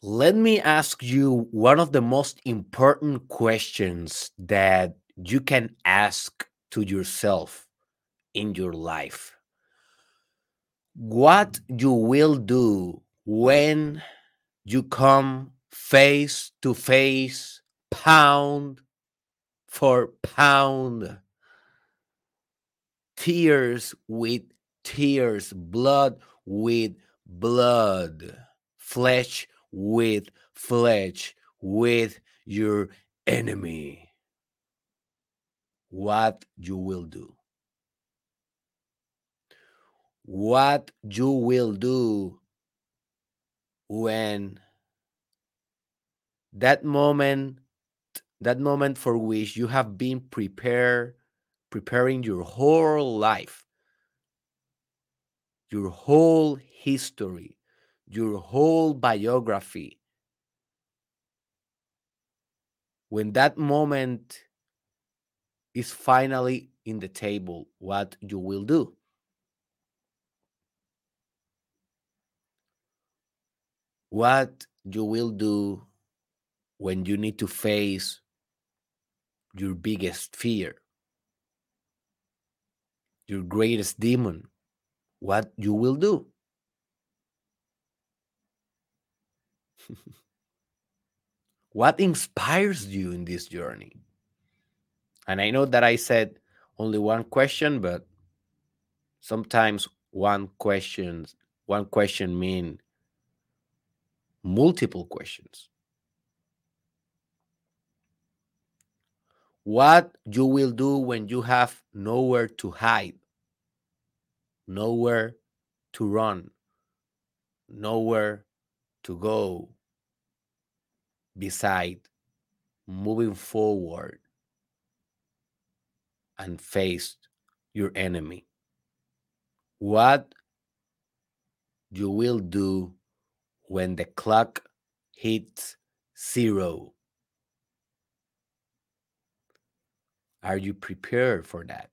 Let me ask you one of the most important questions that you can ask to yourself in your life. What you will do when you come face to face, pound for pound, tears with tears, blood with blood, flesh with flesh, with your enemy. What you will do. What you will do when that moment that moment for which you have been prepared preparing your whole life your whole history your whole biography. When that moment is finally in the table, what you will do. What you will do when you need to face your biggest fear, your greatest demon, what you will do. what inspires you in this journey? And I know that I said only one question, but sometimes one question one question mean multiple questions. What you will do when you have nowhere to hide, nowhere to run, nowhere to go, beside moving forward and face your enemy. What you will do when the clock hits zero. Are you prepared for that?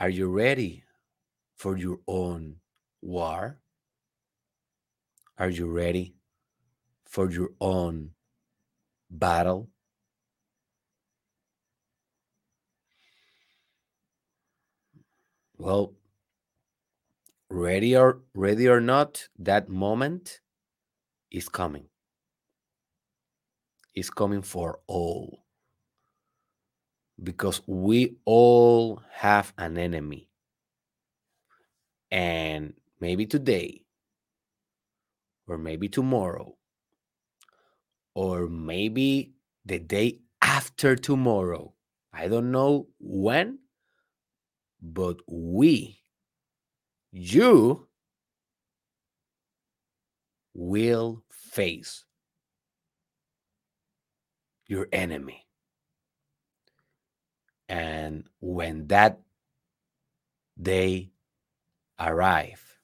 Are you ready for your own war? Are you ready for your own battle? Well, ready or ready or not, that moment is coming. Is coming for all. Because we all have an enemy. And maybe today or maybe tomorrow, or maybe the day after tomorrow. I don't know when, but we, you, will face your enemy. And when that day arrive,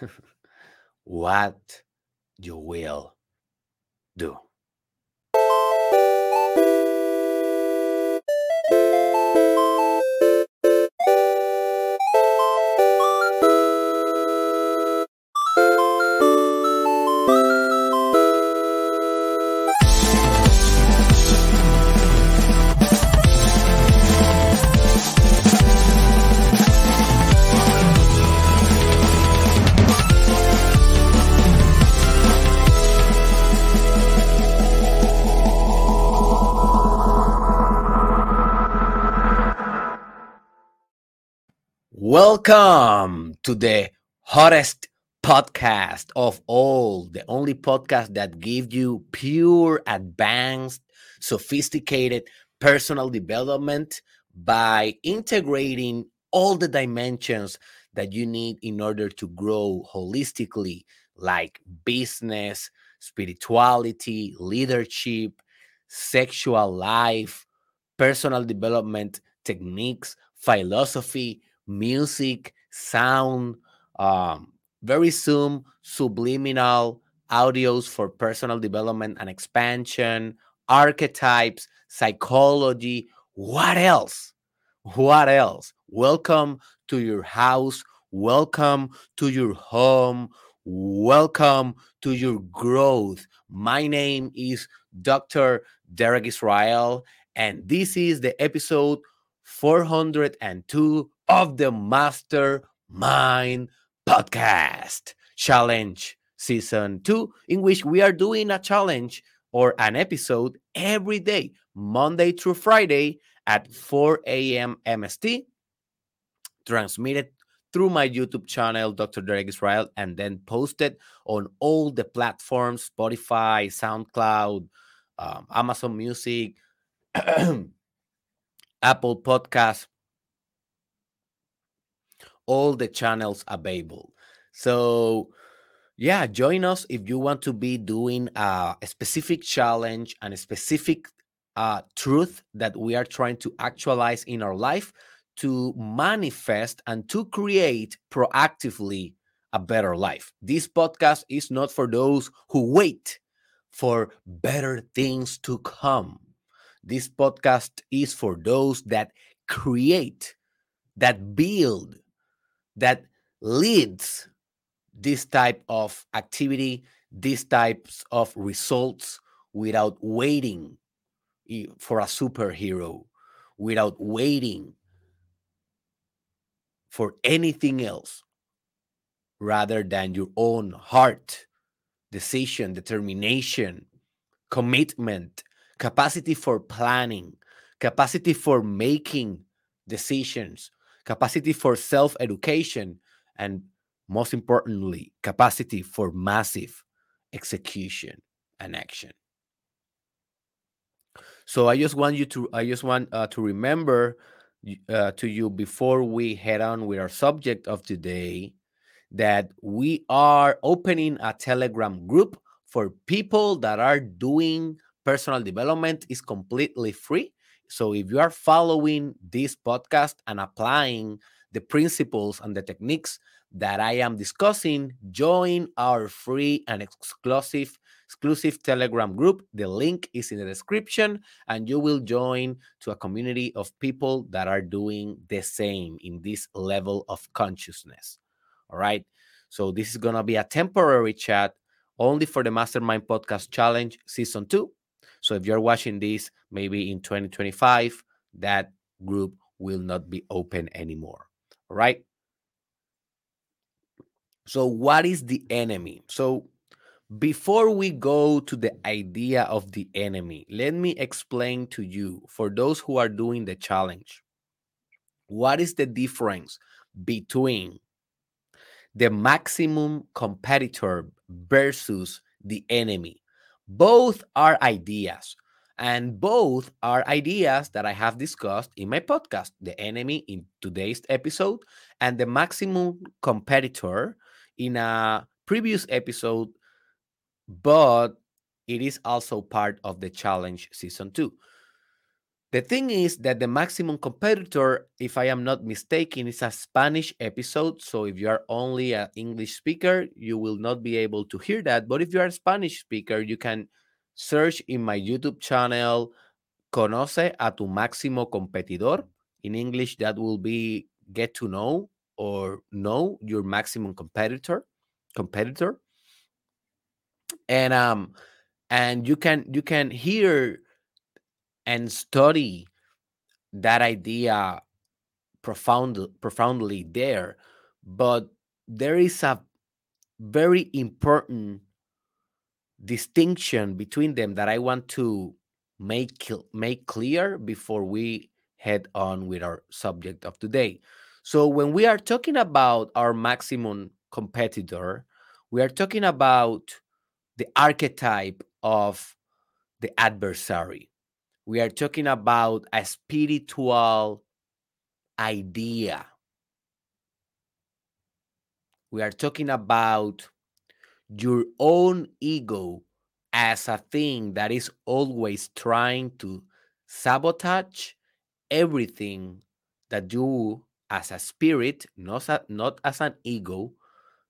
what you will do. Welcome to the hottest podcast of all, the only podcast that gives you pure, advanced, sophisticated personal development by integrating all the dimensions that you need in order to grow holistically, like business, spirituality, leadership, sexual life, personal development techniques, philosophy music, sound, um, very soon subliminal audios for personal development and expansion, archetypes, psychology. What else? What else? Welcome to your house. Welcome to your home. Welcome to your growth. My name is Dr. Derek Israel, and this is the episode 402 of the Mastermind Podcast Challenge Season 2, in which we are doing a challenge or an episode every day, Monday through Friday at 4 a.m. MST, transmitted through my YouTube channel, Dr. Derek Israel, and then posted on all the platforms Spotify, SoundCloud, um, Amazon Music, Apple Podcasts, all the channels available. So, yeah, join us if you want to be doing a, a specific challenge and a specific uh, truth that we are trying to actualize in our life to manifest and to create proactively a better life. This podcast is not for those who wait for better things to come. This podcast is for those that create, that build, that leads this type of activity, these types of results without waiting for a superhero, without waiting for anything else rather than your own heart, decision, determination, commitment, capacity for planning, capacity for making decisions, capacity for self education, and most importantly, capacity for massive execution and action. So I just want you to, I just want uh, to remember uh, to you before we head on with our subject of today that we are opening a Telegram group for people that are doing personal development is completely free. So if you are following this podcast and applying the principles and the techniques that I am discussing, join our free and exclusive exclusive Telegram group. The link is in the description, and you will join to a community of people that are doing the same in this level of consciousness. All right. So this is gonna be a temporary chat only for the Mastermind Podcast Challenge Season 2. So if you're watching this maybe in 2025, that group will not be open anymore. All right. So, what is the enemy? So, before we go to the idea of the enemy, let me explain to you, for those who are doing the challenge, what is the difference between the maximum competitor versus the enemy? Both are ideas, and both are ideas that I have discussed in my podcast The Enemy in today's episode, and the maximum competitor in a previous episode but it is also part of the challenge season two. The thing is that the maximum competitor, if I am not mistaken, is a Spanish episode. So if you are only an English speaker, you will not be able to hear that. But if you are a Spanish speaker, you can search in my YouTube channel, Conoce a tu máximo competidor. In English, that will be get to know or know your maximum competitor. Competitor and um and you can you can hear and study that idea profound profoundly there but there is a very important distinction between them that i want to make make clear before we head on with our subject of today so when we are talking about our maximum competitor we are talking about the archetype of the adversary. We are talking about a spiritual idea. We are talking about your own ego as a thing that is always trying to sabotage everything that you, as a spirit, not, not as an ego,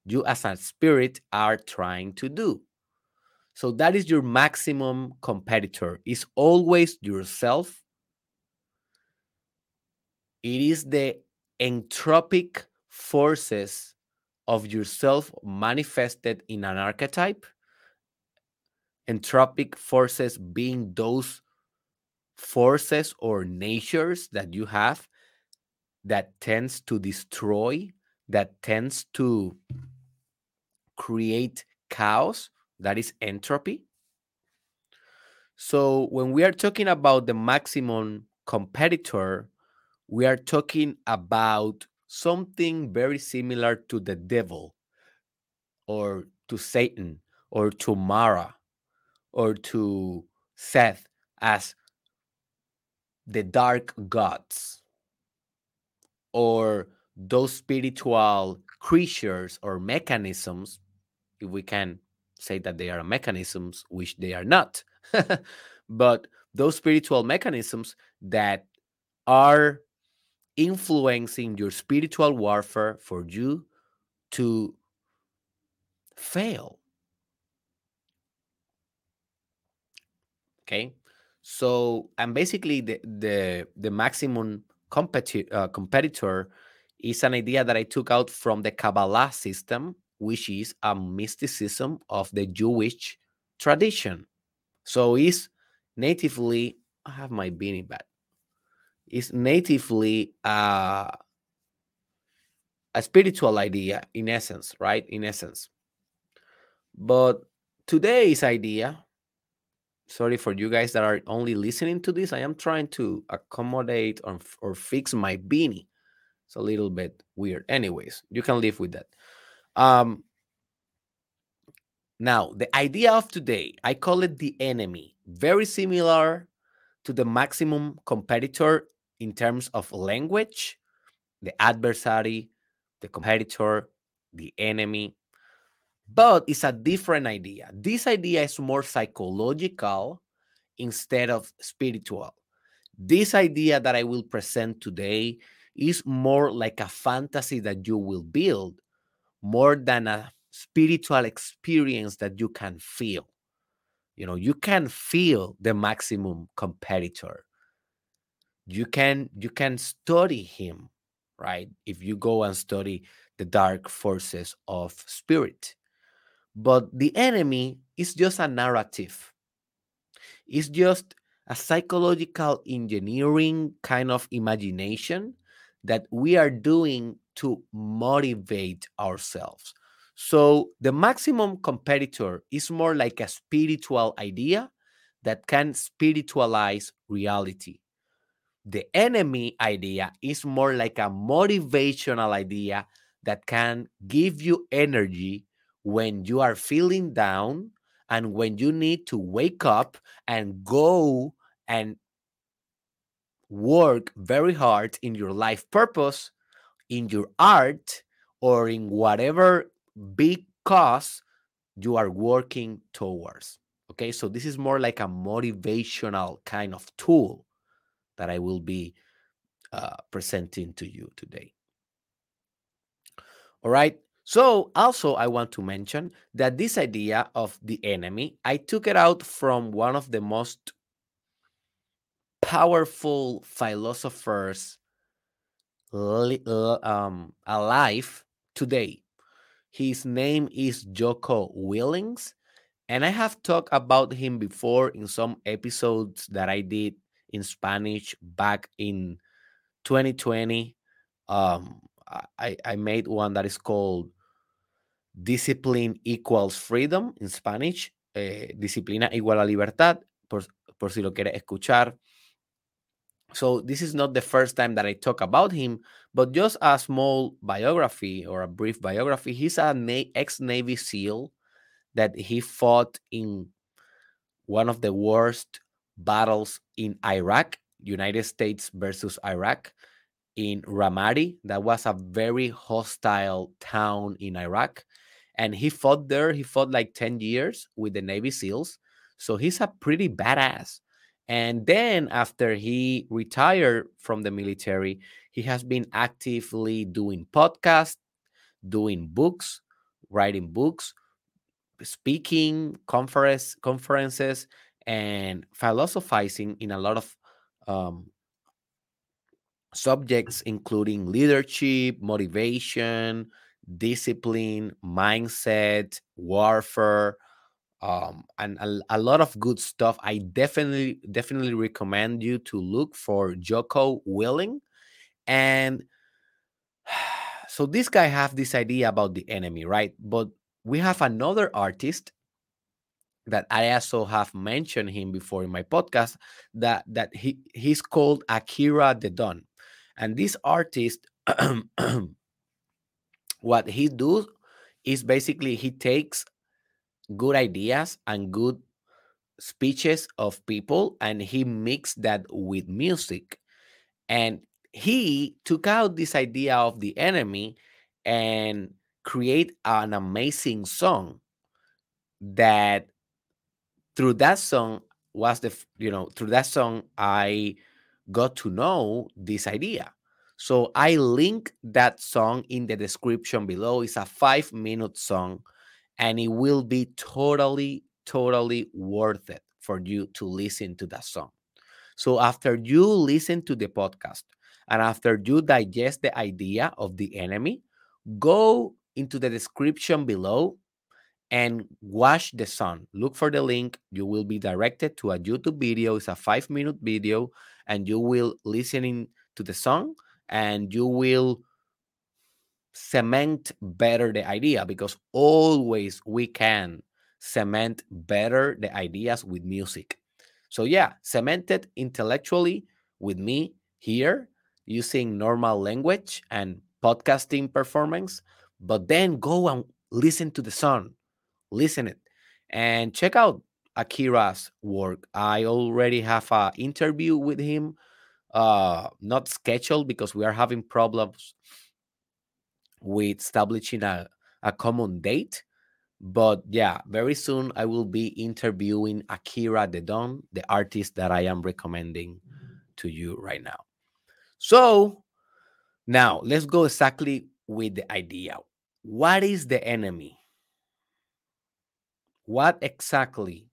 you as a spirit are trying to do. So that is your maximum competitor. Is always yourself. It is the entropic forces of yourself manifested in an archetype. Entropic forces being those forces or natures that you have that tends to destroy, that tends to create chaos, that is entropy. So when we are talking about the maximum competitor, we are talking about something very similar to the devil or to Satan or to Mara or to Seth as the dark gods or those spiritual creatures or mechanisms, if we can say that they are mechanisms, which they are not, but those spiritual mechanisms that are influencing your spiritual warfare for you to fail. Okay. So, and basically, the the the maximum competi- uh, competitor is an idea that I took out from the Kabbalah system, which is a mysticism of the Jewish tradition. So, it's natively. I have my beanie back. It's natively uh, a spiritual idea, in essence, right? In essence, but today's idea sorry for you guys that are only listening to this. I am trying to accommodate or, or fix my beanie. It's a little bit weird. Anyways, you can live with that. Um, now, the idea of today, I call it the enemy. Very similar to the maximum competitor in terms of language, the adversary, the competitor, the enemy but it's a different idea. This idea is more psychological instead of spiritual. This idea that I will present today is more like a fantasy that you will build more than a spiritual experience that you can feel. You know, you can feel the maximum competitor. You can you can study him, right? If you go and study the dark forces of spirit but the enemy is just a narrative, it's just a psychological engineering kind of imagination that we are doing to motivate ourselves. So the maximum competitor is more like a spiritual idea that can spiritualize reality. The enemy idea is more like a motivational idea that can give you energy when you are feeling down and when you need to wake up and go and work very hard in your life purpose, in your art, or in whatever big cause you are working towards. Okay, so this is more like a motivational kind of tool that I will be uh, presenting to you today. All right, so, also, I want to mention that this idea of the enemy, I took it out from one of the most powerful philosophers um, alive today. His name is Jocko Willinks, and I have talked about him before in some episodes that I did in Spanish back in 2020. Um, I, I made one that is called Discipline equals freedom in Spanish. Eh, disciplina igual a libertad, por, por si lo quieres escuchar. So this is not the first time that I talk about him, but just a small biography or a brief biography. He's an ex-Navy SEAL that he fought in one of the worst battles in Iraq, United States versus Iraq, in Ramadi. That was a very hostile town in Iraq and he fought there. He fought like 10 years with the Navy SEALs. So he's a pretty badass. And then after he retired from the military, he has been actively doing podcasts, doing books, writing books, speaking conference conferences, and philosophizing in a lot of um, subjects, including leadership, motivation, discipline, mindset, warfare, um, and a, a, lot of good stuff. I definitely definitely recommend you to look for Jocko Willink, And so this guy have this idea about the enemy, right? But we have another artist that I also have mentioned him before in my podcast that that he he's called Akira the Don. And this artist what he do is basically he takes good ideas and good speeches of people and he mixed that with music. And he took out this idea of the enemy and create an amazing song that through that song was the you know through that song i got to know this idea. So i link that song in the description below. It's a five minute song and it will be totally, totally worth it for you to listen to that song. So after you listen to the podcast and after you digest the idea of the enemy, go into the description below and watch the song. Look for the link. You will be directed to a YouTube video. It's a five minute video, and you will listening to the song and you will cement better the idea because always we can cement better the ideas with music. So, yeah, cement it intellectually with me here using normal language and podcasting performance, but then go and listen to the song, listen it, and check out Akira's work. I already have an interview with him, uh, not scheduled because we are having problems with establishing a, a common date. But yeah, very soon I will be interviewing Akira the Don, the artist that I am recommending to you right now. So now let's go exactly with the idea. What is the enemy? What exactly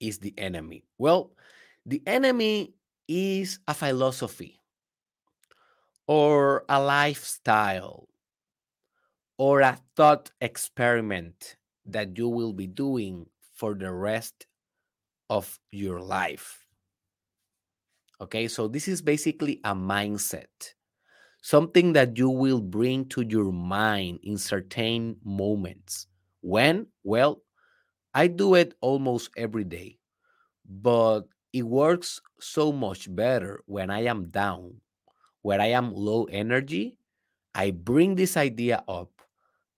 is the enemy? Well, the enemy is a philosophy or a lifestyle or a thought experiment that you will be doing for the rest of your life. Okay, so this is basically a mindset, something that you will bring to your mind in certain moments. When? Well, I do it almost every day, but it works so much better when I am down where I am low energy, I bring this idea up.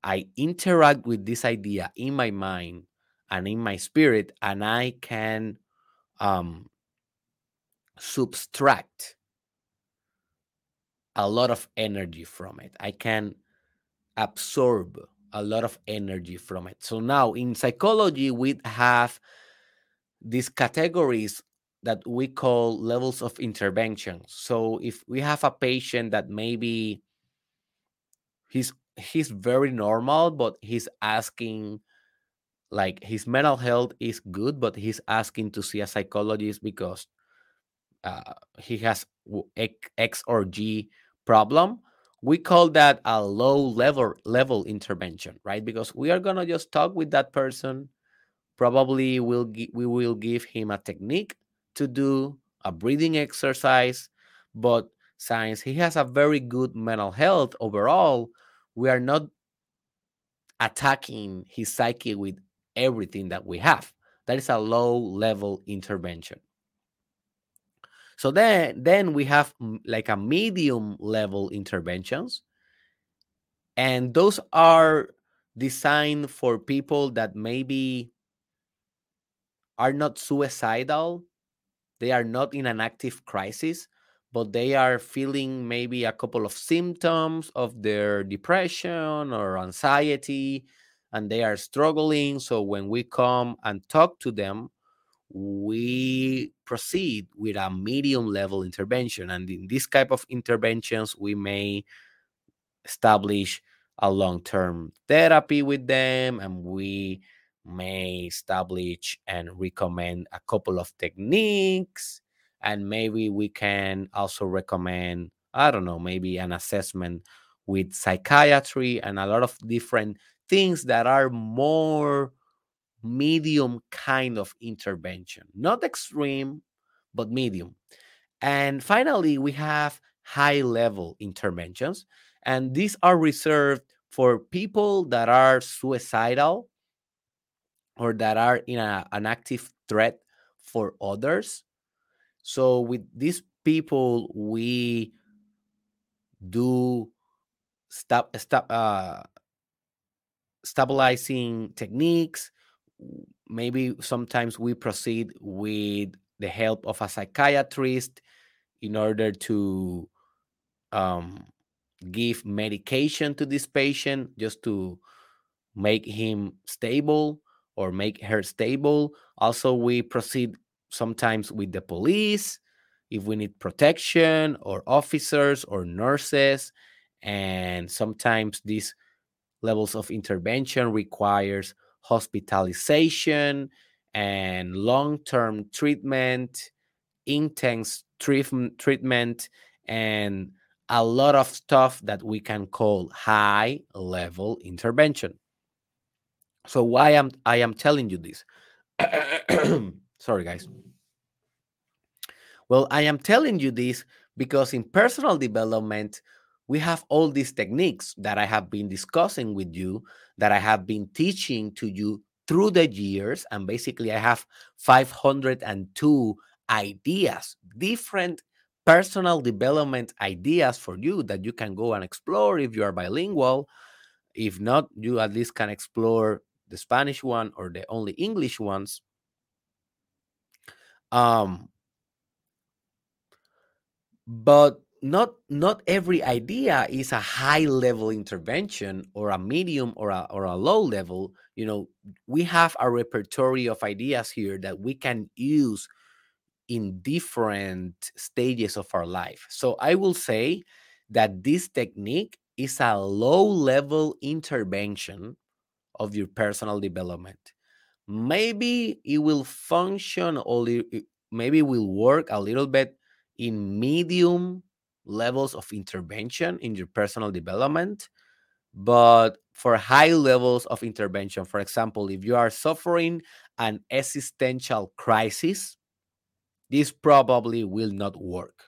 I interact with this idea in my mind and in my spirit, and I can um, subtract a lot of energy from it. I can absorb a lot of energy from it. So now in psychology, we have these categories that we call levels of intervention. So if we have a patient that maybe he's he's very normal, but he's asking like his mental health is good, but he's asking to see a psychologist because uh, he has X or G problem. We call that a low level level intervention, right? Because we are gonna just talk with that person. Probably we'll we will give him a technique to do a breathing exercise, but since he has a very good mental health overall, we are not attacking his psyche with everything that we have. That is a low level intervention. So then, then we have mm, like a medium level interventions, and those are designed for people that maybe are not suicidal they are not in an active crisis, but they are feeling maybe a couple of symptoms of their depression or anxiety, and they are struggling. So when we come and talk to them, we proceed with a medium level intervention. And in this type of interventions, we may establish a long term therapy with them and we may establish and recommend a couple of techniques and maybe we can also recommend i don't know maybe an assessment with psychiatry and a lot of different things that are more medium kind of intervention, not extreme, but medium. And finally, we have high level interventions, and these are reserved for people that are suicidal or that are in a, an active threat for others. So, with these people, we do stop stop uh, stabilizing techniques. Maybe sometimes we proceed with the help of a psychiatrist in order to um, give medication to this patient just to make him stable or make her stable. Also, we proceed sometimes with the police if we need protection or officers or nurses and sometimes these levels of intervention requires hospitalization and long-term treatment intense treatment and a lot of stuff that we can call high level intervention so why am i am telling you this sorry guys well i am telling you this because in personal development we have all these techniques that I have been discussing with you, that I have been teaching to you through the years. And basically, I have 502 ideas, different personal development ideas for you that you can go and explore if you are bilingual. If not, you at least can explore the Spanish one or the only English ones. Um, but not not every idea is a high level intervention or a medium or a, or a low level you know we have a repertory of ideas here that we can use in different stages of our life so i will say that this technique is a low level intervention of your personal development maybe it will function or maybe it will work a little bit in medium levels of intervention in your personal development. But for high levels of intervention, for example, if you are suffering an existential crisis, this probably will not work.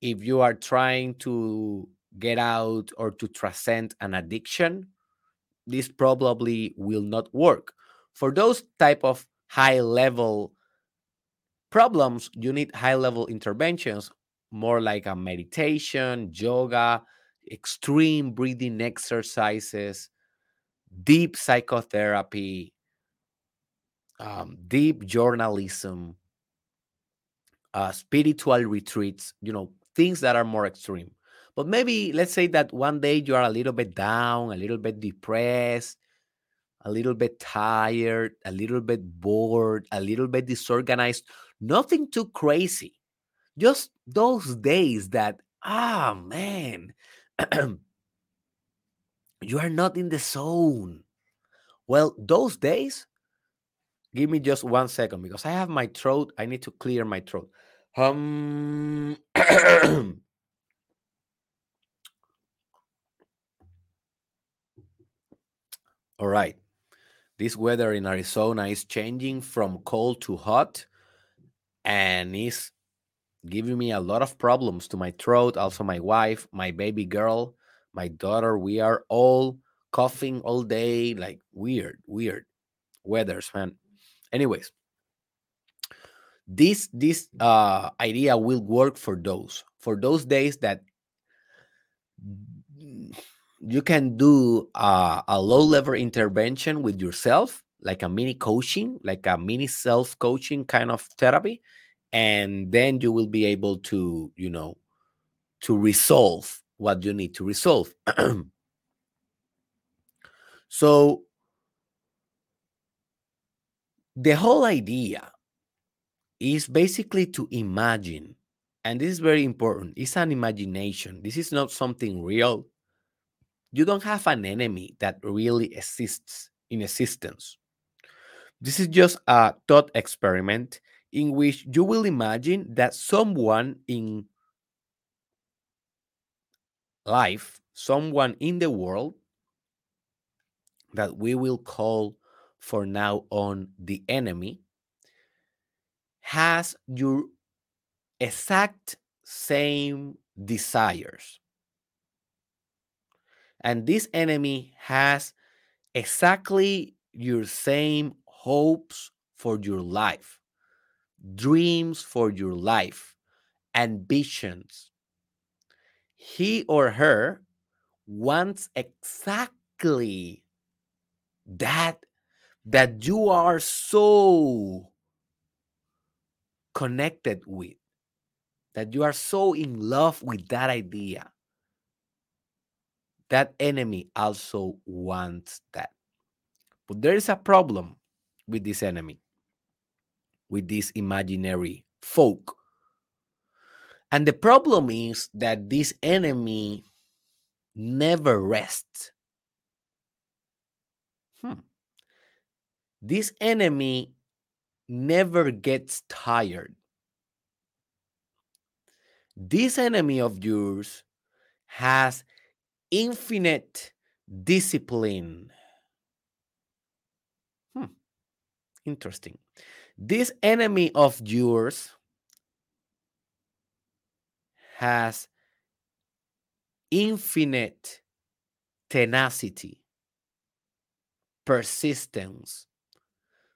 If you are trying to get out or to transcend an addiction, this probably will not work. For those type of high level problems, you need high level interventions more like a meditation, yoga, extreme breathing exercises, deep psychotherapy, um, deep journalism, uh, spiritual retreats, you know, things that are more extreme. But maybe let's say that one day you are a little bit down, a little bit depressed, a little bit tired, a little bit bored, a little bit disorganized, nothing too crazy. Just those days that ah man you are not in the zone. Well those days give me just one second because i have my throat i need to clear my throat. Um all right this weather in arizona is changing from cold to hot and is giving me a lot of problems to my throat. Also, my wife, my baby girl, my daughter. We are all coughing all day, like weird, weird weathers, man. Anyways, this this uh idea will work for those for those days that you can do a low level intervention with yourself like a mini coaching like a mini self coaching kind of therapy and then you will be able to you know to resolve what you need to resolve. So the whole idea is basically to imagine and this is very important it's an imagination. This is not something real you don't have an enemy that really exists in existence this is just a thought experiment in which you will imagine that someone in life, someone in the world that we will call for now on the enemy has your exact same desires. And this enemy has exactly your same hopes for your life, dreams for your life, ambitions. He or her wants exactly that that you are so connected with that you are so in love with that idea that enemy also wants that. But there is a problem with this enemy with this imaginary folk. And the problem is that this enemy never rests. Hmm. this enemy never gets tired. This enemy of yours has infinite discipline. Hmm. Interesting. This enemy of yours has infinite tenacity, persistence,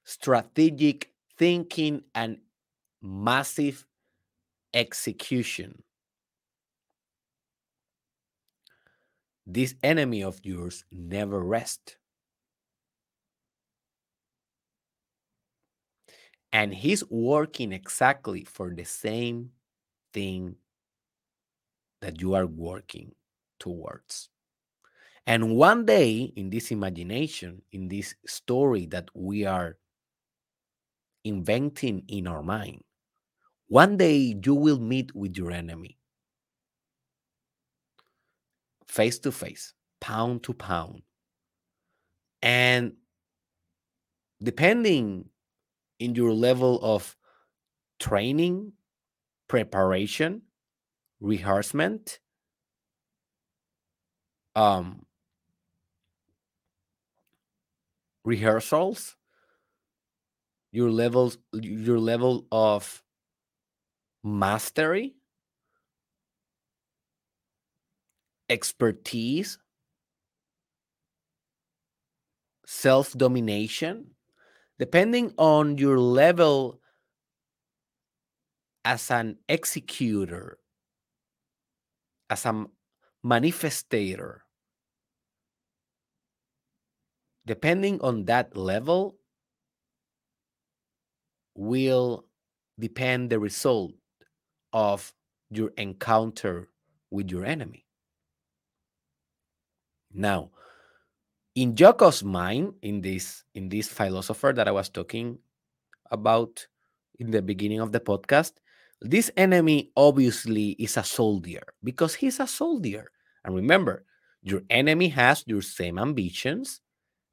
strategic thinking, and massive execution. This enemy of yours never rests. And he's working exactly for the same thing that you are working towards. And one day in this imagination, in this story that we are inventing in our mind, one day you will meet with your enemy face to face, pound to pound. And depending in your level of training, preparation, rehearsement, um, rehearsals, your levels, your level of mastery, expertise, self domination, depending on your level as an executor, as a manifestator, depending on that level, will depend the result of your encounter with your enemy. Now, in Jocko's mind, in this in this philosopher that I was talking about in the beginning of the podcast, this enemy obviously is a soldier because he's a soldier. And remember, your enemy has your same ambitions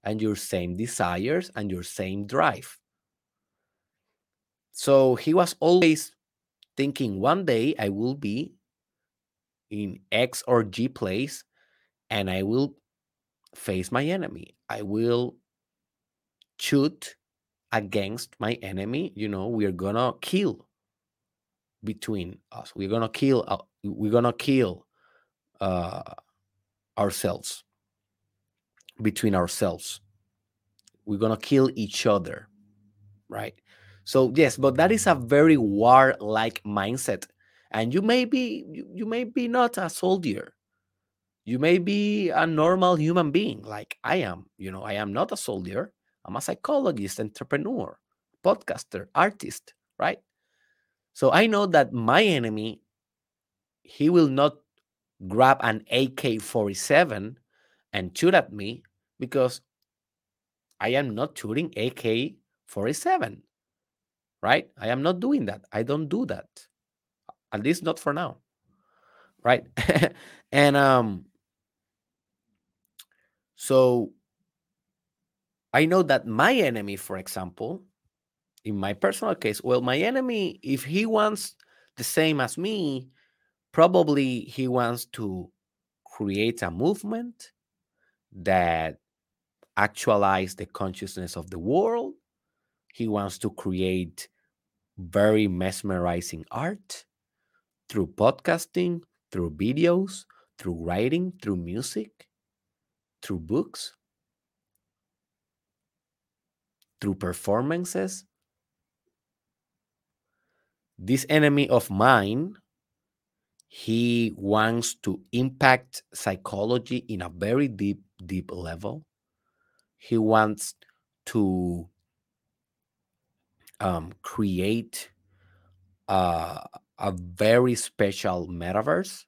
and your same desires and your same drive. So he was always thinking one day I will be in X or G place and I will face my enemy. I will shoot against my enemy. You know, we're gonna kill between us. We're gonna kill. Uh, we're gonna kill uh, ourselves between ourselves. We're gonna kill each other, right? So yes, but that is a very war-like mindset, and you may be you, you may be not a soldier. You may be a normal human being like I am. You know, I am not a soldier. I'm a psychologist, entrepreneur, podcaster, artist, right? So I know that my enemy, he will not grab an AK 47 and shoot at me because I am not shooting AK 47 right? I am not doing that. I don't do that. At least not for now. Right? and um so I know that my enemy, for example, in my personal case, well, my enemy, if he wants the same as me, probably he wants to create a movement that actualize the consciousness of the world. He wants to create very mesmerizing art through podcasting, through videos, through writing, through music, through books, through performances. This enemy of mine, he wants to impact psychology in a very deep, deep level. He wants to um, create a, a very special metaverse.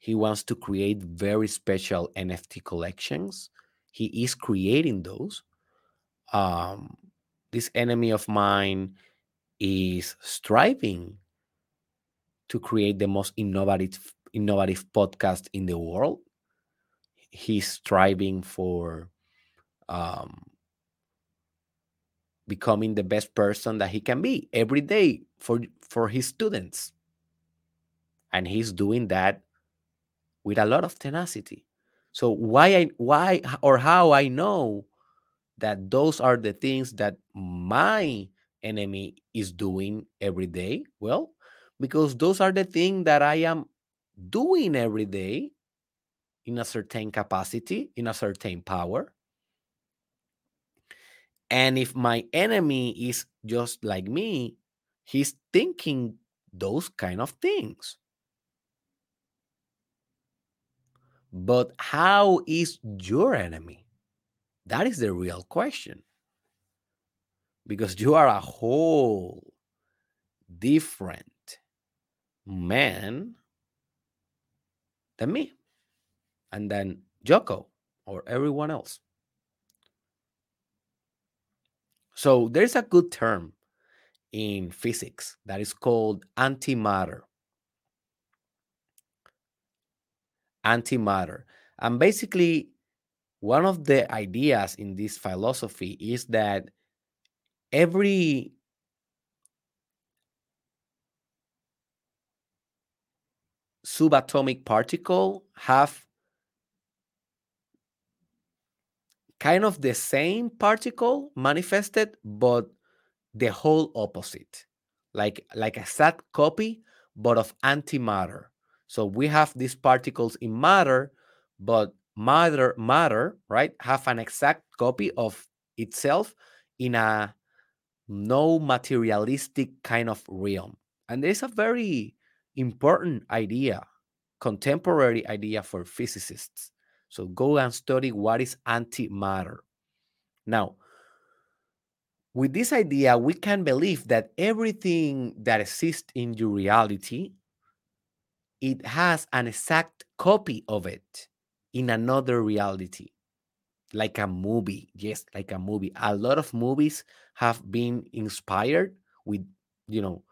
He wants to create very special NFT collections. He is creating those. Um, this enemy of mine is striving to create the most innovative innovative podcast in the world. He's striving for um, becoming the best person that he can be every day for for his students and he's doing that with a lot of tenacity. So why i why or how i know that those are the things that my enemy is doing every day? Well because those are the things that i am doing every day in a certain capacity in a certain power. And if my enemy is just like me, he's thinking those kind of things. But how is your enemy? That is the real question. Because you are a whole different man than me and then Jocko or everyone else. So there's a good term in physics that is called antimatter. Antimatter. And basically, one of the ideas in this philosophy is that every subatomic particle have kind of the same particle manifested, but the whole opposite, like like a sad copy, but of antimatter. So we have these particles in matter, but matter matter right have an exact copy of itself in a no materialistic kind of realm. And there's a very important idea, contemporary idea for physicists so go and study what is antimatter. Now, with this idea, we can believe that everything that exists in your reality, it has an exact copy of it in another reality, like a movie. Yes, like a movie. A lot of movies have been inspired with, you know,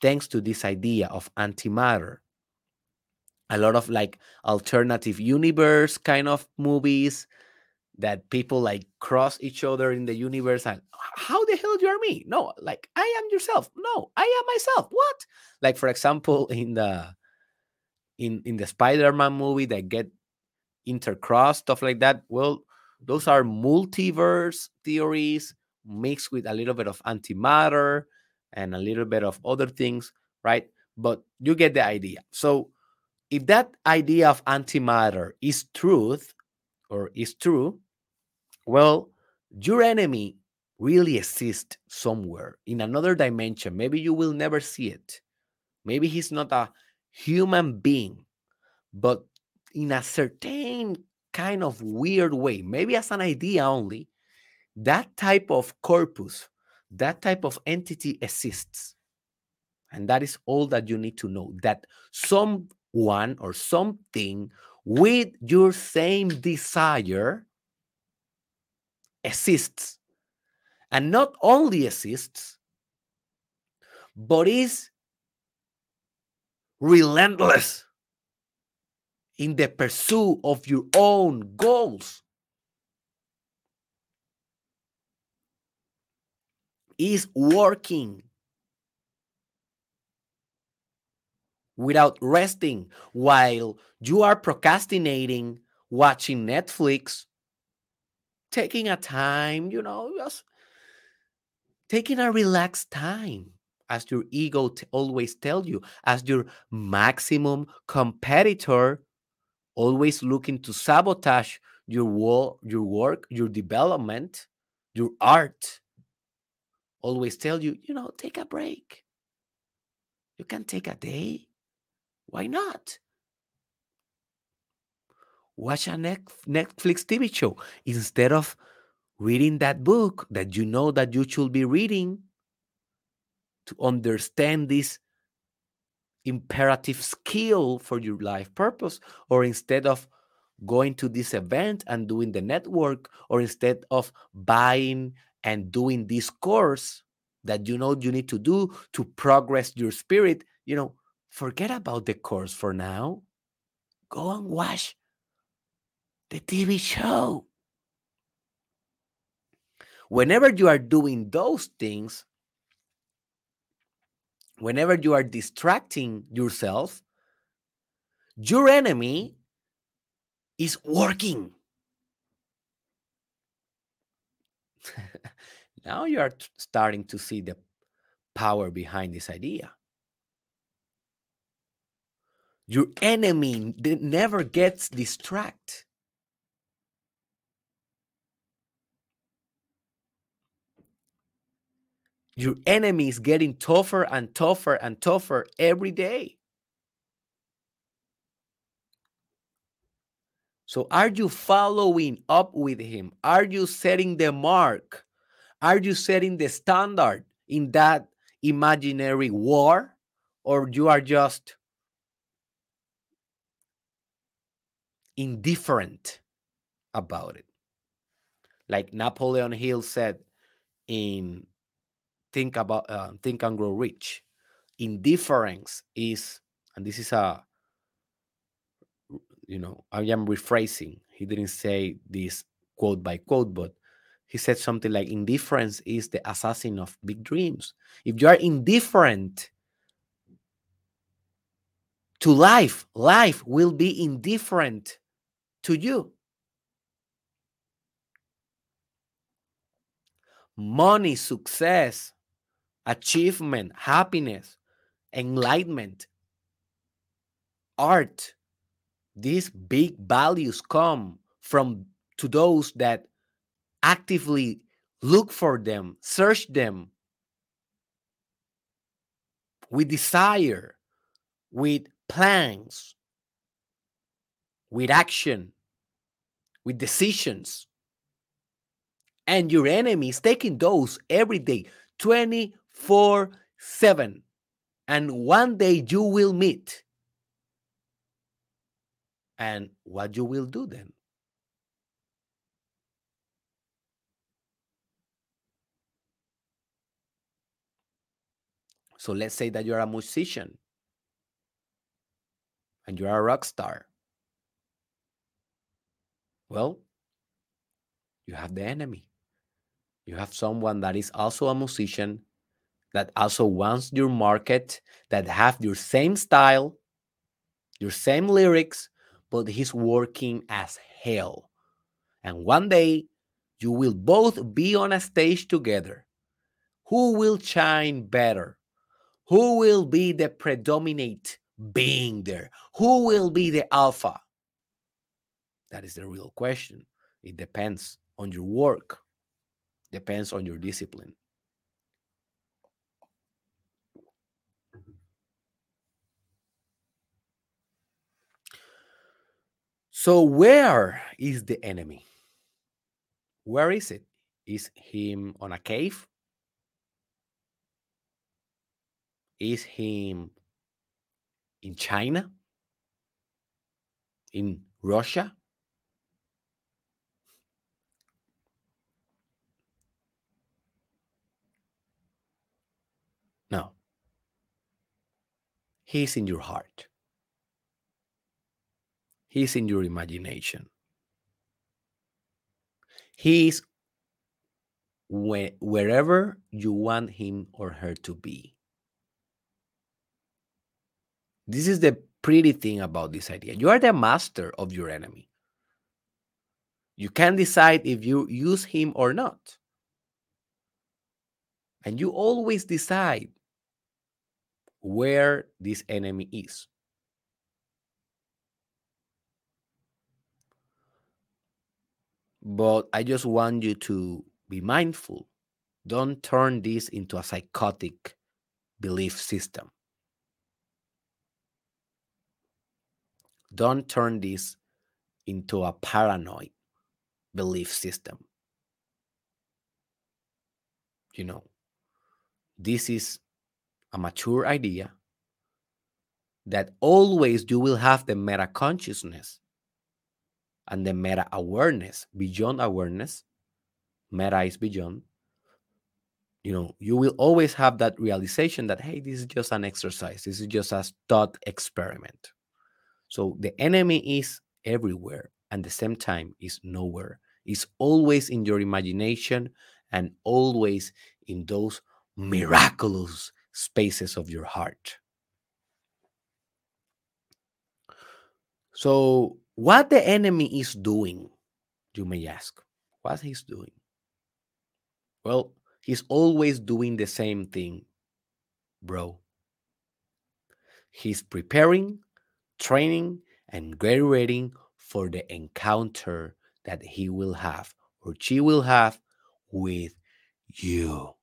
thanks to this idea of antimatter a lot of like alternative universe kind of movies that people like cross each other in the universe and how the hell you are me no like i am yourself no i am myself what like for example in the in in the spider-man movie that get intercrossed stuff like that well those are multiverse theories mixed with a little bit of antimatter and a little bit of other things right but you get the idea so if that idea of antimatter is truth or is true, well, your enemy really exists somewhere in another dimension. Maybe you will never see it. Maybe he's not a human being, but in a certain kind of weird way, maybe as an idea only, that type of corpus, that type of entity exists. And that is all that you need to know that someone or something with your same desire exists. And not only exists, but is relentless in the pursuit of your own goals. Is working without resting while you are procrastinating watching Netflix, taking a time, you know, just taking a relaxed time as your ego t- always tell you as your maximum competitor always looking to sabotage your work your work your development your art always tell you you know take a break. You can take a day. Why not? Watch a netflix tv show. Instead of reading that book that you know that you should be reading to understand this imperative skill for your life purpose or instead of going to this event and doing the network or instead of buying and doing this course that you know you need to do to progress your spirit you know forget about the course for now. Go and watch the tv show. Whenever you are doing those things whenever you are distracting yourself, your enemy is working. now you are starting to see the power behind this idea. Your enemy never gets distracted. Your enemy is getting tougher and tougher and tougher every day. So, are you following up with him? Are you setting the mark? Are you setting the standard in that imaginary war? Or you are just indifferent about it? Like Napoleon Hill said in think about uh, think and grow rich. Indifference is and this is a you know i am rephrasing. He didn't say this quote by quote but he said something like indifference is the assassin of big dreams. If you are indifferent to life life will be indifferent to you. Money success achievement, happiness, enlightenment, art. These big values come from to those that actively look for them, search them with desire, with plans, with action, with decisions. And your enemy is taking those every day, 20 four, seven. And one day you will meet. And what you will do then? So let's say that you're a musician and you're a rock star. Well, you have the enemy. You have someone that is also a musician that also wants your market, that have your same style, your same lyrics, but he's working as hell. And one day you will both be on a stage together. Who will shine better? Who will be the predominate being there? Who will be the alpha? That is the real question. It depends on your work, depends on your discipline. So, where is the enemy? Where is it? Is him on a cave? Is him in China? In Russia? No. He's in your heart. He's in your imagination. He's wh- wherever you want him or her to be. This is the pretty thing about this idea. You are the master of your enemy. You can decide if you use him or not. And you always decide where this enemy is. But I just want you to be mindful. Don't turn this into a psychotic belief system. Don't turn this into a paranoid belief system. You know, this is a mature idea that always you will have the meta consciousness and the meta awareness beyond awareness. Meta is beyond. You know, you will always have that realization that, hey, this is just an exercise, this is just a thought experiment. So the enemy is everywhere and the same time is nowhere. It's always in your imagination and always in those miraculous spaces of your heart. So, what the enemy is doing, you may ask, what he's doing? Well, he's always doing the same thing, bro. He's preparing, training, and ready for the encounter that he will have or she will have with you.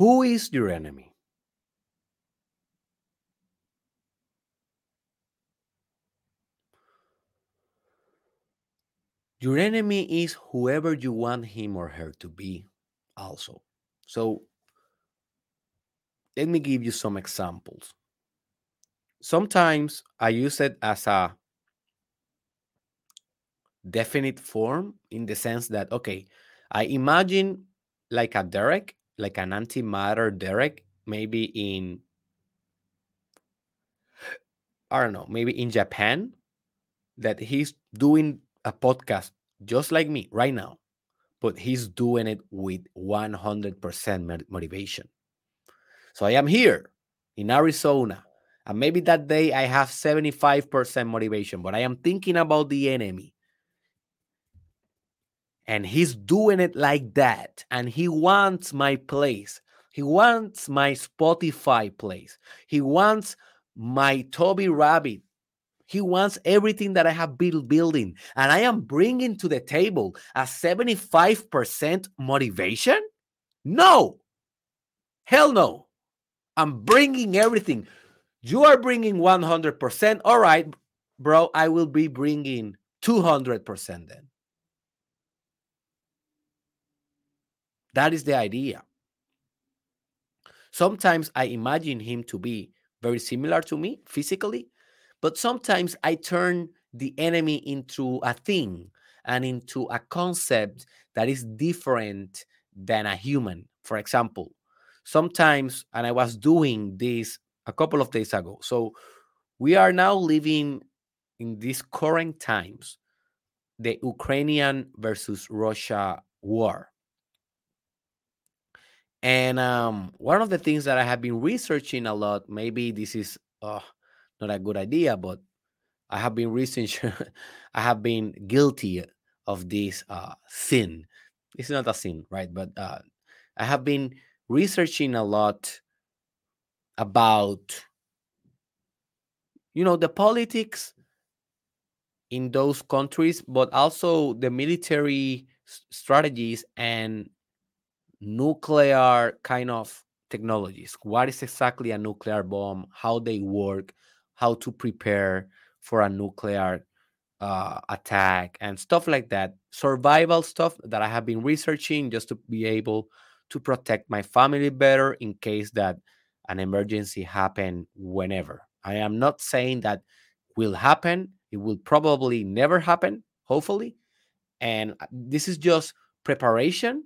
Who is your enemy? Your enemy is whoever you want him or her to be, also. So, let me give you some examples. Sometimes I use it as a definite form in the sense that, okay, I imagine like a Derek, like an antimatter Derek, maybe in, I don't know, maybe in Japan, that he's doing a podcast just like me right now, but he's doing it with 100% motivation. So I am here in Arizona, and maybe that day I have 75% motivation, but I am thinking about the enemy. And he's doing it like that. And he wants my place. He wants my Spotify place. He wants my Toby Rabbit he wants everything that I have been building. And I am bringing to the table a 75% motivation? No. Hell no. I'm bringing everything. You are bringing 100%. All right, bro, I will be bringing 200% then. That is the idea. Sometimes I imagine him to be very similar to me physically, but sometimes I turn the enemy into a thing and into a concept that is different than a human. For example, sometimes, and I was doing this a couple of days ago. So we are now living in these current times, the Ukrainian versus Russia war. And um, one of the things that I have been researching a lot, maybe this is not a good idea, but I have been researching, I have been guilty of this uh, sin. It's not a sin, right? But uh, I have been researching a lot about, you know, the politics in those countries, but also the military strategies and nuclear kind of technologies. What is exactly a nuclear bomb? How they work? how to prepare for a nuclear uh, attack and stuff like that. Survival stuff that I have been researching just to be able to protect my family better in case that an emergency happen whenever. I am not saying that will happen. It will probably never happen, hopefully. and uh, this is just preparation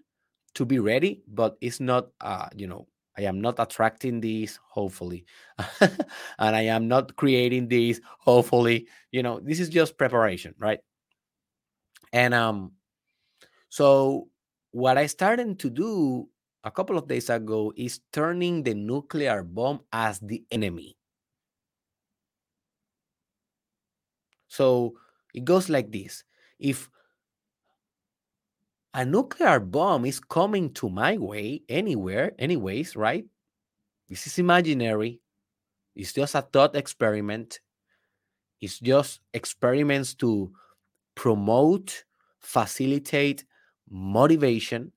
to be ready but it's not uh you know i am not attracting these hopefully. And i am not creating these hopefully. You know this is just preparation right? And um so what i started to do a couple of days ago is turning the nuclear bomb as the enemy. So it goes like this. If a nuclear bomb is coming to my way anywhere, anyways, right? This is imaginary. It's just a thought experiment. It's just experiments to promote, facilitate motivation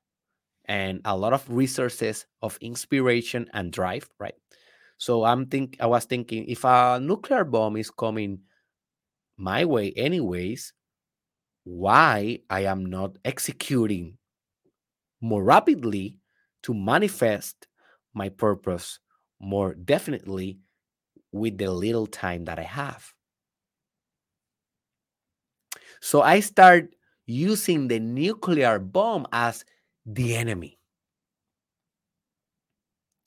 and a lot of resources of inspiration and drive, right? So I'm think I was thinking if a nuclear bomb is coming my way anyways, why I am not executing more rapidly to manifest my purpose more definitely with the little time that I have. So I start using the nuclear bomb as the enemy.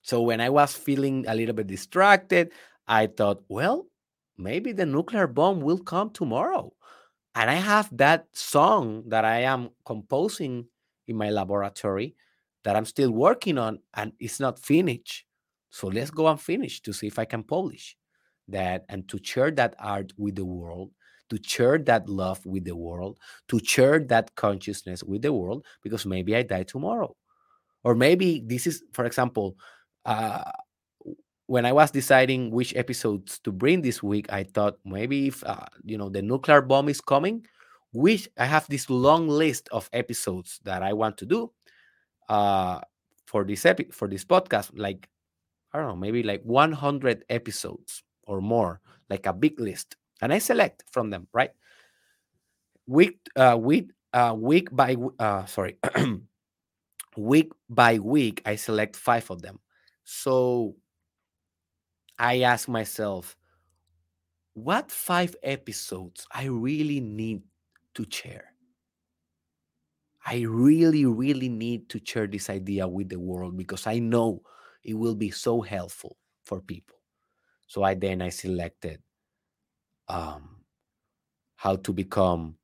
So when I was feeling a little bit distracted, I thought, well, maybe the nuclear bomb will come tomorrow and I have that song that I am composing in my laboratory that I'm still working on, and it's not finished. So let's go and finish to see if I can polish that and to share that art with the world, to share that love with the world, to share that consciousness with the world, because maybe I die tomorrow. Or maybe this is, for example, uh, when I was deciding which episodes to bring this week, I thought maybe if uh, you know the nuclear bomb is coming, which I have this long list of episodes that I want to do uh, for this epi- for this podcast. Like I don't know, maybe like 100 episodes or more, like a big list, and I select from them. Right, week uh, week uh, week by uh, sorry, week by week, I select five of them. So I ask myself, what five episodes I really need to share? I really, really need to share this idea with the world because I know it will be so helpful for people. So I then I selected um, how to become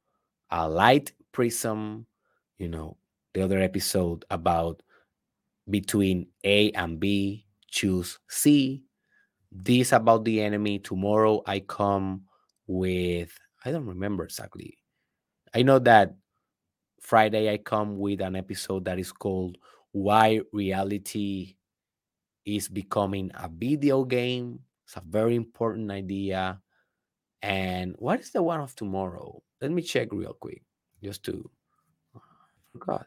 a light prism, you know, the other episode about between A and B, choose C, this about the enemy. Tomorrow I come with, I don't remember exactly. I know that Friday I come with an episode that is called Why Reality is Becoming a Video Game. It's a very important idea. And what is the one of tomorrow? Let me check real quick just to, I forgot.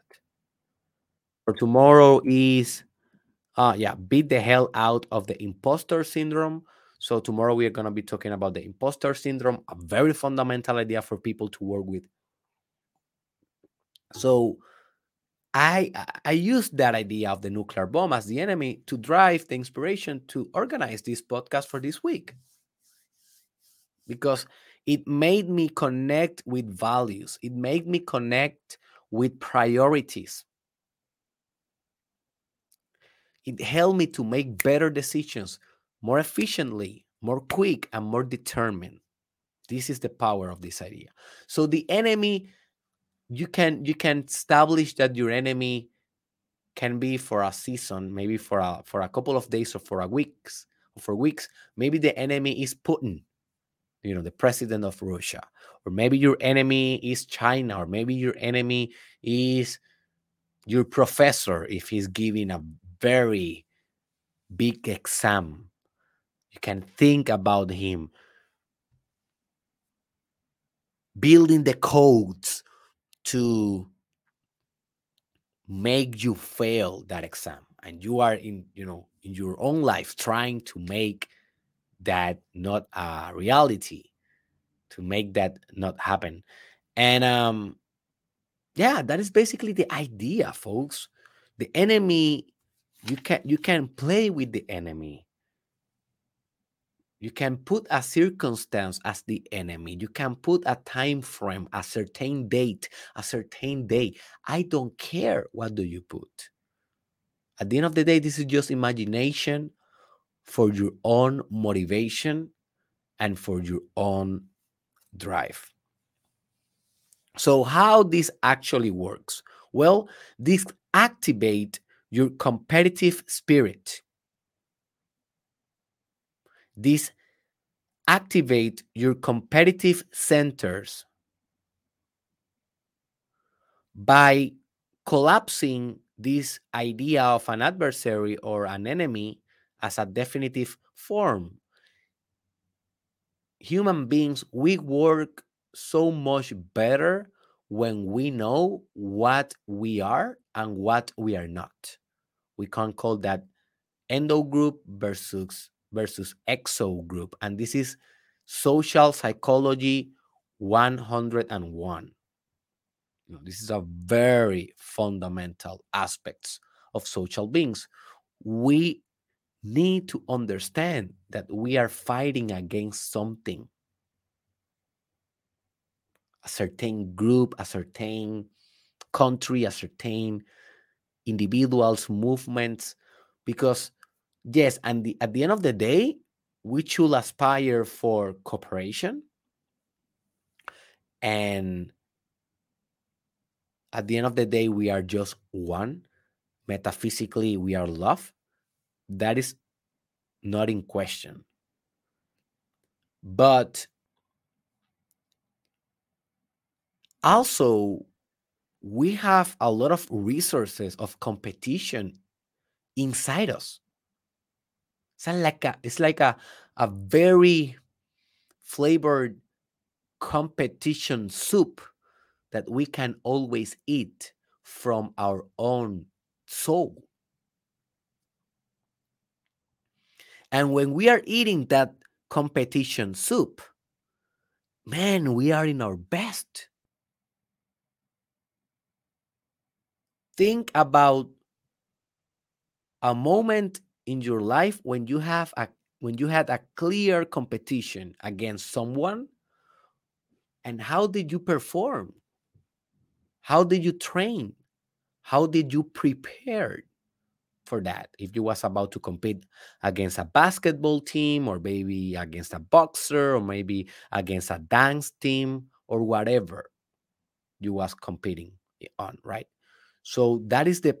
For tomorrow is uh, yeah, beat the hell out of the imposter syndrome. So tomorrow we are going to be talking about the imposter syndrome, a very fundamental idea for people to work with. So I I used that idea of the nuclear bomb as the enemy to drive the inspiration to organize this podcast for this week. Because it made me connect with values. It made me connect with priorities it helped me to make better decisions more efficiently, more quick, and more determined. This is the power of this idea. So the enemy, you can you can establish that your enemy can be for a season, maybe for a for a couple of days or for a weeks or for weeks. Maybe the enemy is Putin, you know, the president of Russia, or maybe your enemy is China, or maybe your enemy is your professor if he's giving a very big exam. You can think about him. Building the codes to make you fail that exam. And you are in you know in your own life trying to make that not a reality to make that not happen. And um yeah that is basically the idea folks. The enemy you can you can play with the enemy You can put a circumstance as the enemy. You can put a time frame, a certain date, a certain day. I don't care what do you put. At the end of the day, this is just imagination for your own motivation and for your own drive. So how this actually works? Well, this activate your competitive spirit. This activate your competitive centers by collapsing this idea of an adversary or an enemy as a definitive form. Human beings, we work so much better when we know what we are and what we are not. We can call that endo group versus versus exo group. And this is social psychology 101 you know, this is a very fundamental aspects of social beings. We need to understand that we are fighting against something. A certain group a certain country a certain individuals movements because yes and the, at the end of the day we should aspire for cooperation and at the end of the day we are just one. Metaphysically we are love. That is not in question. But also we have a lot of resources of competition inside us it's like a, it's like a, a very flavored competition soup that we can always eat from our own soul. And when we are eating that competition soup, man, we are in our best. Think about a moment in your life when you have a when you had a clear competition against someone and how did you perform? How did you train? How did you prepare for that? If you was about to compete against a basketball team or maybe against a boxer or maybe against a dance team or whatever you was competing on right so that is the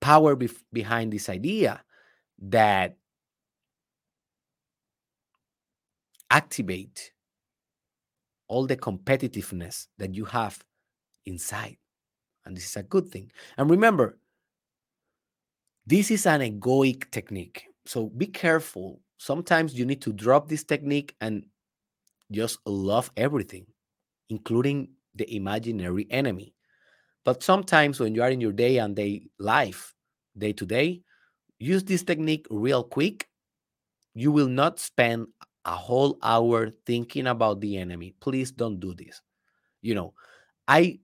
power behind this idea that activate all the competitiveness that you have inside. And this is a good thing. And remember, this is an egoic technique. So be careful. Sometimes you need to drop this technique and just love everything, including the imaginary enemy. But sometimes when you are in your day and day life, day to day, use this technique real quick. You will not spend a whole hour thinking about the enemy. Please don't do this. You know, I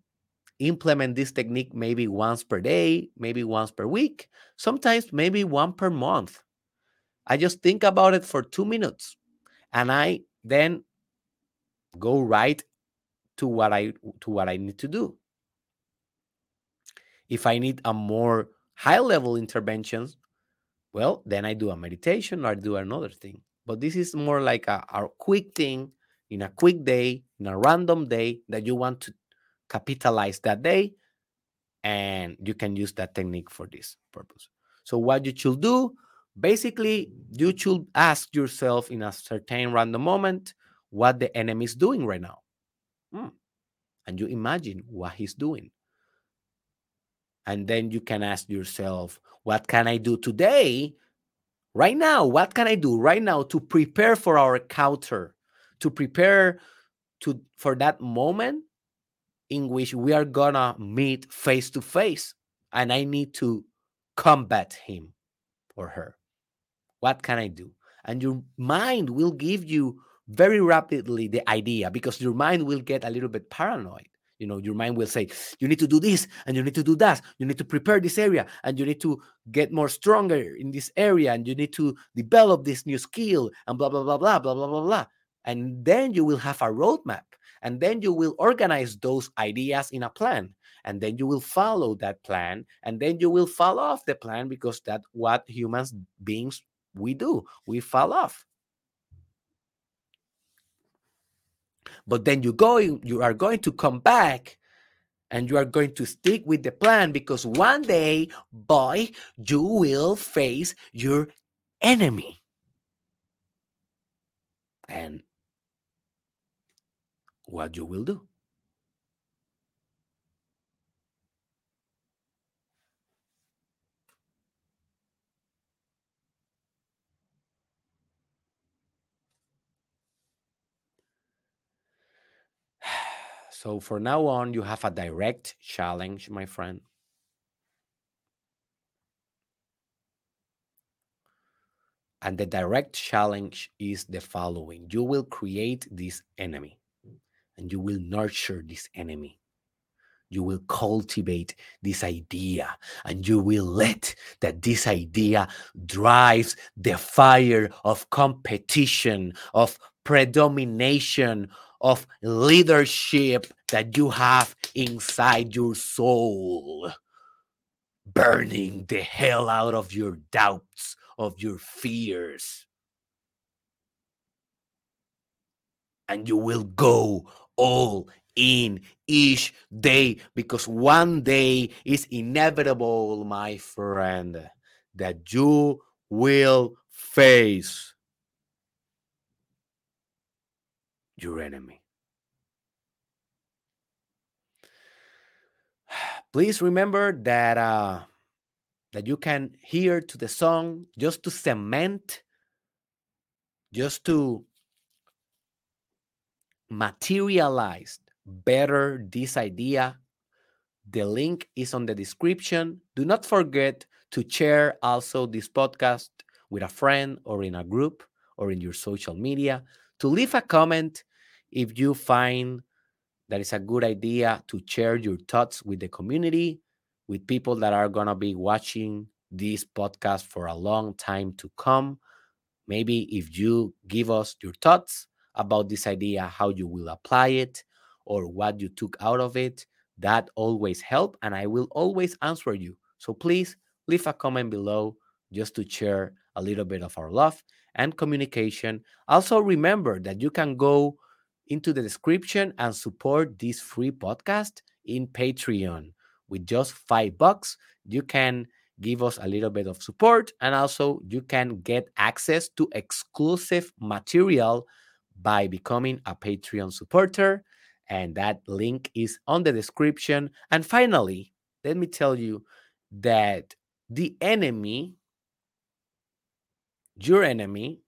implement this technique maybe once per day, maybe once per week, sometimes maybe one per month. I just think about it for two minutes and I then go right to what I to what I need to do. If I need a more high level intervention, well, then I do a meditation or I do another thing. But this is more like a, a quick thing in a quick day, in a random day that you want to capitalize that day. And you can use that technique for this purpose. So, what you should do basically, you should ask yourself in a certain random moment what the enemy is doing right now. Hmm. And you imagine what he's doing. And then you can ask yourself, what can I do today? Right now, what can I do right now to prepare for our counter, to prepare to for that moment in which we are gonna meet face to face and I need to combat him or her. What can I do? And your mind will give you very rapidly the idea because your mind will get a little bit paranoid you know your mind will say you need to do this and you need to do that. You need to prepare this area and you need to get more stronger in this area and you need to develop this new skill and blah blah blah blah blah blah blah blah. And then you will have a roadmap and then you will organize those ideas in a plan and then you will follow that plan and then you will fall off the plan because that's what humans beings we do. We fall off but then you go you are going to come back and you are going to stick with the plan because one day boy you will face your enemy. And what you will do So for now on, you have a direct challenge, my friend. And the direct challenge is the following you will create this enemy and you will nurture this enemy. You will cultivate this idea and you will let that this idea drives the fire of competition, of predomination, of leadership that you have inside your soul, burning the hell out of your doubts, of your fears. And you will go all in each day because one day is inevitable, my friend, that you will face your enemy. Please remember that uh, that you can hear to the song just to cement, just to materialize better this idea. The link is on the description. Do not forget to share also this podcast with a friend or in a group or in your social media, to leave a comment if you find that it's a good idea to share your thoughts with the community, with people that are going to be watching this podcast for a long time to come. Maybe if you give us your thoughts about this idea, how you will apply it, or what you took out of it, that always help and I will always answer you. So please leave a comment below just to share a little bit of our love and communication. Also remember that you can go into the description and support this free podcast in Patreon. With just five bucks, you can give us a little bit of support and also you can get access to exclusive material by becoming a Patreon supporter. And that link is on the description. And finally, let me tell you that the enemy, your enemy,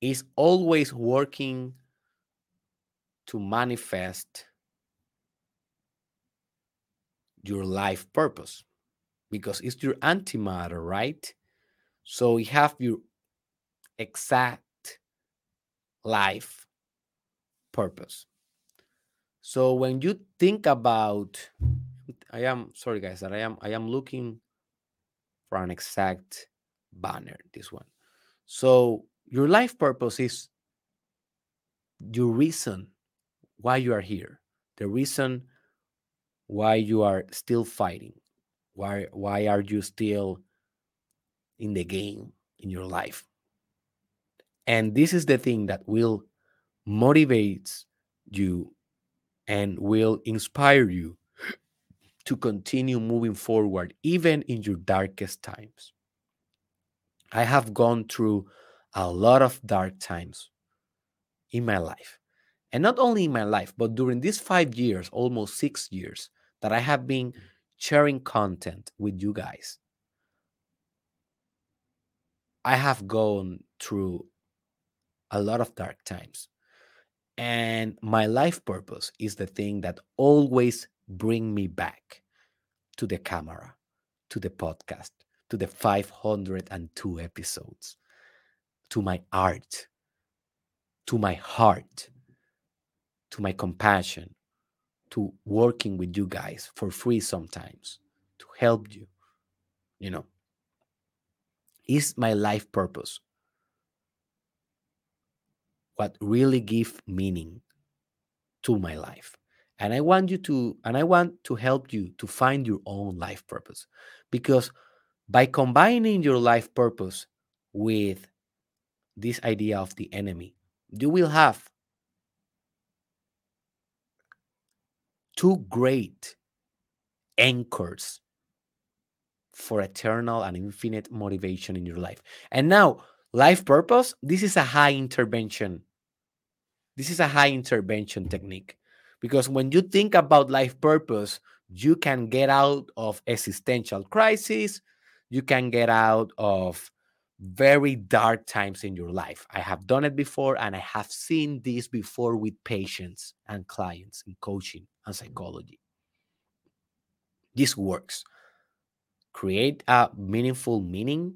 is always working to manifest your life purpose because it's your antimatter, right? So you have your exact life purpose. So when you think about I am sorry guys that I am I am looking for an exact banner this one. So your life purpose is your reason why you are here, the reason why you are still fighting, why why are you still in the game in your life. And this is the thing that will motivate you and will inspire you to continue moving forward even in your darkest times. I have gone through a lot of dark times in my life. And not only in my life, but during these five years, almost six years, that I have been mm-hmm. sharing content with you guys, I have gone through a lot of dark times. And my life purpose is the thing that always bring me back to the camera, to the podcast, to the 502 episodes to my art, to my heart, to my compassion, to working with you guys for free sometimes to help you. You know, is my life purpose what really give meaning to my life and i want you to and i want to help you to find your own life purpose because by combining your life purpose with this idea of the enemy you will have two great anchors for eternal and infinite motivation in your life. And now, life purpose, this is a high intervention. This is a high intervention technique because when you think about life purpose, you can get out of existential crisis, you can get out of very dark times in your life. I have done it before and I have seen this before with patients and clients in coaching and psychology. This works create a meaningful meaning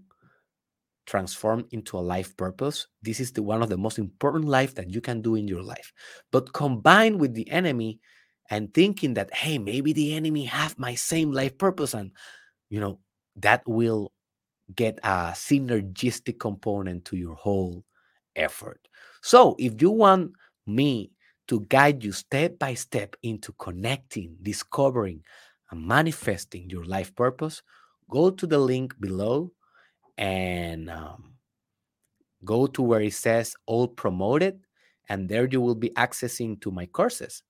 transform into a life purpose this is the one of the most important life that you can do in your life but combined with the enemy and thinking that hey maybe the enemy have my same life purpose and you know that will get a synergistic component to your whole effort. So if you want me to guide you step by step into connecting discovering and manifesting your life purpose go to the link below and um, go to where it says all promoted and there you will be accessing to my courses.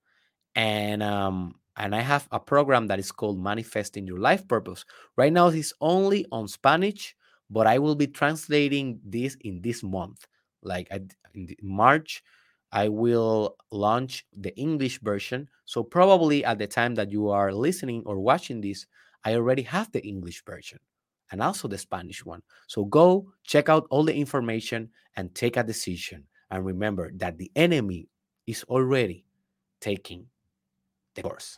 And um, and i have a program that is called manifesting your life purpose right now it's only on spanish but i will be translating this in this month like in march i will launch the english version so probably at the time that you are listening or watching this I already have the English version and also the Spanish one. So go check out all the information and take a decision. And remember that the enemy is already taking the course.